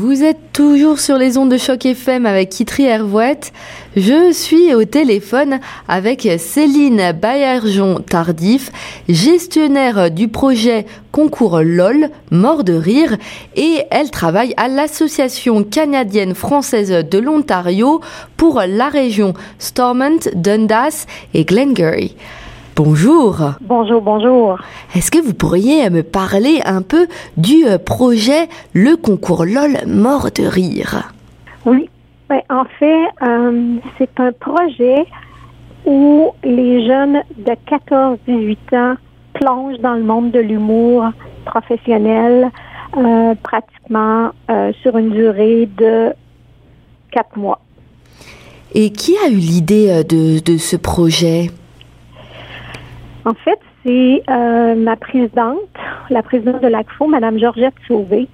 Vous êtes toujours sur les ondes de choc FM avec Kitri Hervouette. Je suis au téléphone avec Céline Baillargeon Tardif, gestionnaire du projet Concours LOL, Mort de rire, et elle travaille à l'Association canadienne française de l'Ontario pour la région Stormont, Dundas et Glengarry. Bonjour. Bonjour, bonjour. Est-ce que vous pourriez me parler un peu du euh, projet Le concours LOL mort de rire? Oui, ben, en fait, euh, c'est un projet où les jeunes de 14-18 ans plongent dans le monde de l'humour professionnel euh, pratiquement sur une durée de quatre mois. Et qui a eu l'idée de, de ce projet? En fait, c'est euh, ma présidente, la présidente de l'ACFO, Mme Georgette Sauvé,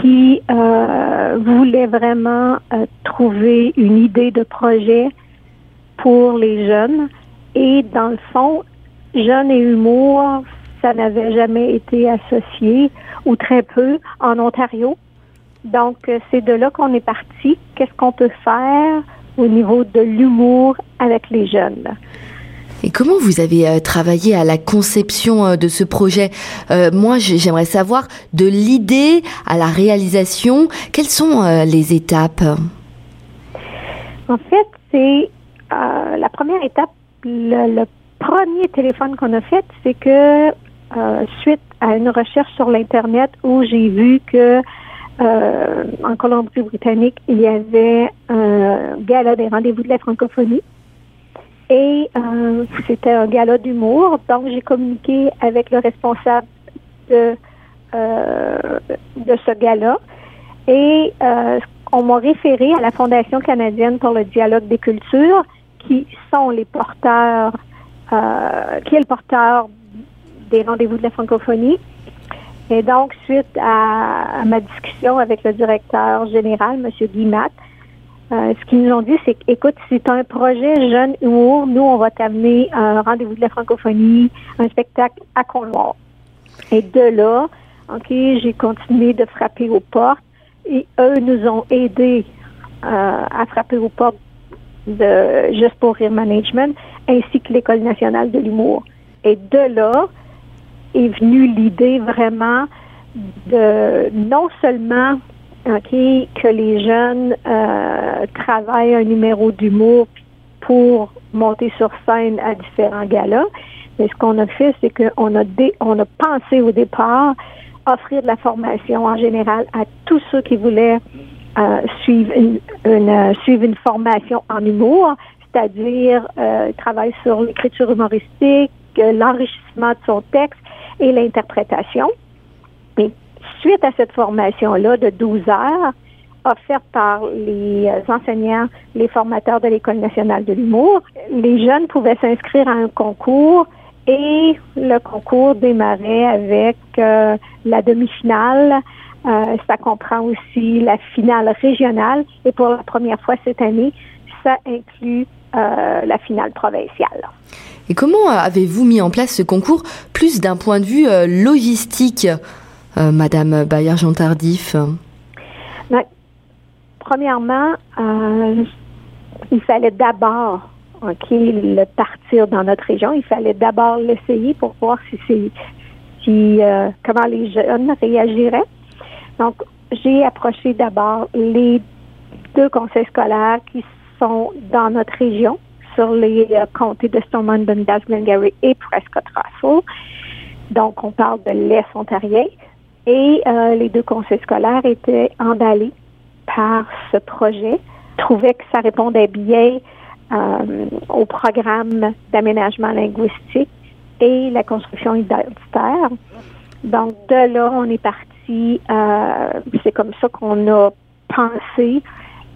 qui euh, voulait vraiment euh, trouver une idée de projet pour les jeunes. Et dans le fond, jeunes et humour, ça n'avait jamais été associé ou très peu en Ontario. Donc, c'est de là qu'on est parti. Qu'est-ce qu'on peut faire au niveau de l'humour avec les jeunes? Et comment vous avez euh, travaillé à la conception euh, de ce projet? Euh, Moi, j'aimerais savoir de l'idée à la réalisation, quelles sont les étapes? En fait, c'est la première étape, le, premier téléphone qu'on a fait, c'est que suite à une recherche sur l'internet où j'ai vu que en Colombie-Britannique, il y avait un gala des rendez-vous de la francophonie et euh, c'était un gala d'humour. Donc, j'ai communiqué avec le responsable de, euh, de ce gala. Et euh, on m'a référé à la Fondation canadienne pour le dialogue des cultures, qui sont les porteurs, qui est le porteur des rendez-vous de la francophonie. Et donc, suite à, à, ma discussion avec le directeur général, M. Guimat, euh, ce qu'ils nous ont dit, c'est écoute, c'est un projet jeune humour. Nous, on va t'amener un rendez-vous de la francophonie, un spectacle à Cornwall. Et de là, OK, j'ai continué de frapper aux portes et eux nous ont aidés euh, à frapper aux portes de Juste pour Rire Management ainsi que l'École nationale de l'humour. Et de là est venue l'idée vraiment de non seulement OK, que les jeunes euh, travaillent un numéro d'humour pour monter sur scène à différents galas. Mais ce qu'on a fait, c'est qu'on a, on a pensé au départ offrir de la formation en général à tous ceux qui voulaient euh, suivre, une, euh, suivre une formation en humour, c'est-à-dire euh, travailler sur l'écriture humoristique, l'enrichissement de son texte et l'interprétation suite à cette formation-là de 12 heures, offerte par les euh, enseignants, les formateurs de l'École nationale de l'humour, les jeunes pouvaient s'inscrire à un concours et le concours démarrait avec euh, la demi-finale. Euh, ça comprend aussi la finale régionale et pour la première fois cette année, ça inclut la finale provinciale. Et comment avez-vous mis en place ce concours plus d'un point de vue logistique? Euh, Madame Bayard-Jean Tardif ben, Premièrement, euh, il fallait d'abord le partir dans notre région. Il fallait d'abord l'essayer pour voir si c'est si, euh, comment les jeunes réagiraient. Donc, j'ai approché d'abord les deux conseils scolaires qui sont dans notre région, sur les comtés de Stormont, Dundas, Glengarry et Prescott Russell. Donc, on parle de l'Est ontarien. Et euh, les deux conseils scolaires étaient emballés par ce projet, trouvaient que ça répondait bien euh, au programme d'aménagement linguistique et la construction identitaire. Donc, de là, on est parti, euh, c'est comme ça qu'on a pensé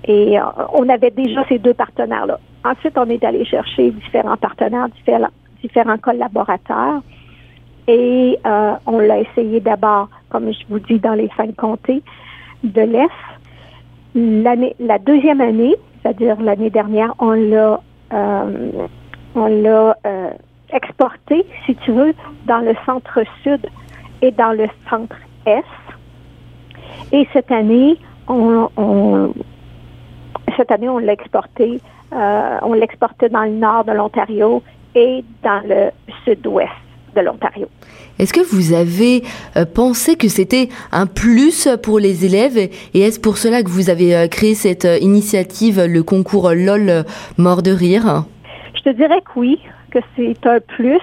et on avait déjà ces deux partenaires-là. Ensuite, on est allé chercher différents partenaires, différents collaborateurs et on l'a essayé d'abord comme je vous dis, dans les cinq comtés de l'Est. La deuxième année, c'est-à-dire l'année dernière, on l'a, euh, on l'a euh, exporté, si tu veux, dans le centre-sud et dans le centre-est. Et cette année, on, cette année, on l'a exporté. on dans le nord de l'Ontario et dans le sud-ouest de l'Ontario. Est-ce que vous avez euh, pensé que c'était un plus pour les élèves et est-ce pour cela que vous avez euh, créé cette euh, initiative, le concours LOL Mort de rire? Je te dirais que oui, que c'est un plus.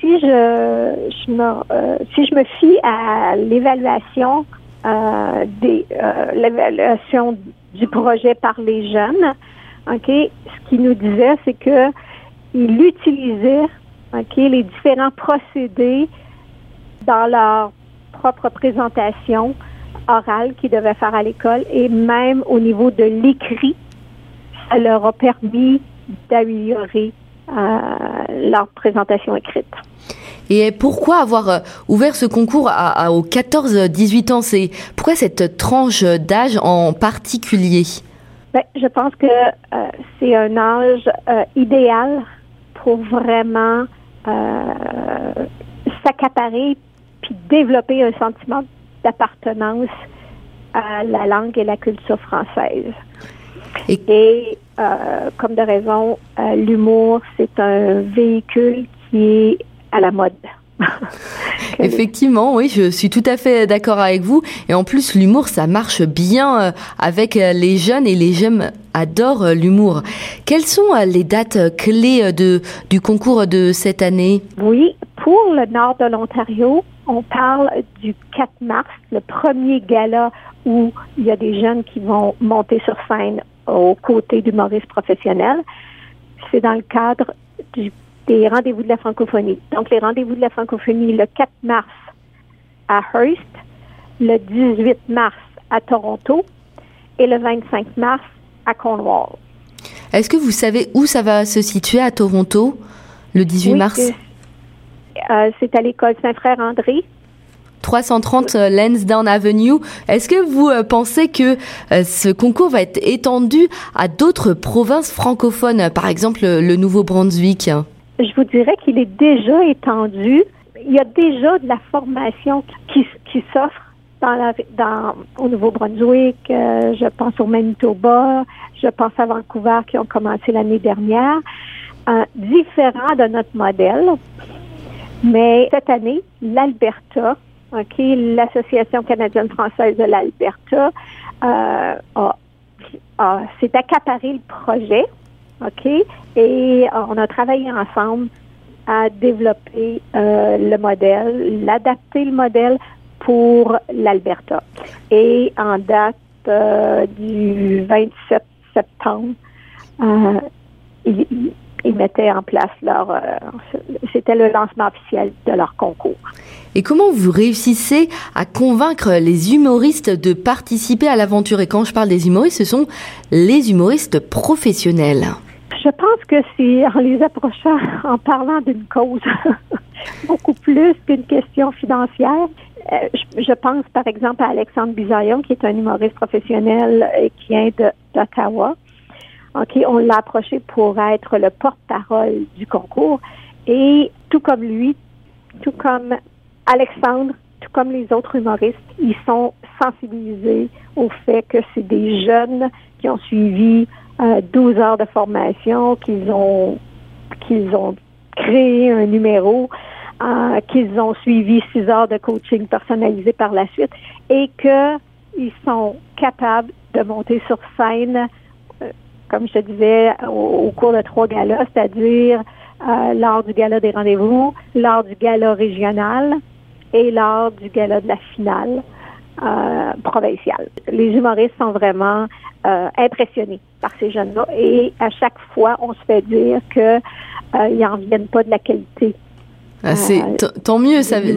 si je, me si je me fie à l'évaluation des l'évaluation du projet par les jeunes, ok, ce qu'il nous disait, c'est que il utilisait les différents procédés dans leur propre présentation orale qu'ils devaient faire à l'école et même au niveau de l'écrit, ça leur a permis d'améliorer euh, leur présentation écrite. Et pourquoi avoir euh, ouvert ce concours à, aux 14-18 ans? C'est pourquoi cette tranche d'âge en particulier? Ben, je pense que euh, c'est un âge idéal pour vraiment s'accaparer puis développer un sentiment d'appartenance à la langue et la culture française. Et, euh, comme de raison, euh, l'humour, c'est un véhicule qui est à la mode. Effectivement, oui, je suis tout à fait d'accord avec vous. Et en plus, l'humour, ça marche bien euh, avec euh, les jeunes et les jeunes adorent euh, l'humour. Quelles sont les dates clés de, du concours de cette année? Oui, pour le nord de l'Ontario, on parle du 4 mars, le premier gala où il y a des jeunes qui vont monter sur scène aux côtés d'humoristes professionnels. C'est dans le cadre du des rendez-vous de la francophonie. Donc, les rendez-vous de la francophonie le 4 mars à Hearst, le 18 mars à Toronto et le 25 mars à Cornwall. Est-ce que vous savez où ça va se situer à Toronto le 18 mars? Euh, c'est à l'école Saint-Frère-André. 330 euh, Lansdowne Avenue. Est-ce que vous euh, pensez que ce concours va être étendu à d'autres provinces francophones, par exemple le Nouveau-Brunswick? Je vous dirais qu'il est déjà étendu. Il y a déjà de la formation qui, s'offre dans la, dans, au Nouveau-Brunswick, euh, je pense au Manitoba, je pense à Vancouver qui ont commencé l'année dernière, différent de notre modèle. Mais cette année, l'Alberta, ok, l'Association canadienne-française de l'Alberta, euh, a, s'est accaparé le projet OK? Et euh, on a travaillé ensemble à développer euh, le modèle, l'adapter le modèle pour l'Alberta. Et en date euh, du 27 septembre, ils, mettaient en place leur... C'était le lancement officiel de leur concours. Et comment vous réussissez à convaincre les humoristes de participer à l'aventure? Et quand je parle des humoristes, ce sont les humoristes professionnels. Je pense que c'est en les approchant, en parlant d'une cause, beaucoup plus qu'une question financière. Euh, je, pense par exemple à Alexandre Bisaillon, qui est un humoriste professionnel et qui vient d'Ottawa. Ok, on l'a approché pour être le porte-parole du concours. Et tout comme lui, tout comme Alexandre, tout comme les autres humoristes, ils sont sensibilisés au fait que c'est des jeunes qui ont suivi 12 heures de formation, qu'ils ont qu'ils ont créé un numéro, euh, qu'ils ont suivi 6 heures de coaching personnalisé par la suite et qu'ils sont capables de monter sur scène, euh, comme je te disais, au, cours de trois galas, c'est-à-dire euh, lors du gala des rendez-vous, lors du gala régional et lors du gala de la finale provinciale. Les humoristes sont vraiment euh, impressionnés par ces jeunes-là. Et à chaque fois, on se fait dire qu'ils euh, n'en viennent pas de la qualité. Ah, c'est euh, tant mieux, ça veut,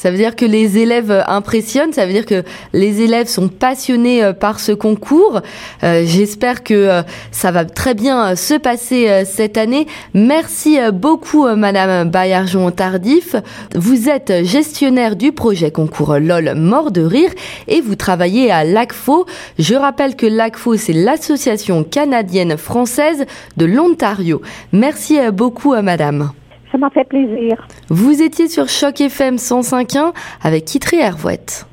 ça veut dire que les élèves impressionnent, ça veut dire que les élèves sont passionnés euh, par ce concours. Euh, j'espère que euh, ça va très bien se passer cette année. Merci beaucoup, Madame Bayarjon Tardif. Vous êtes gestionnaire du projet concours LOL Mort de Rire et vous travaillez à l'ACFO. Je rappelle que l'ACFO, c'est l'association canadienne française de l'Ontario. Merci beaucoup, Madame. Ça m'a fait plaisir. Vous étiez sur Choc FM 105.1 avec Kitri Hervouette.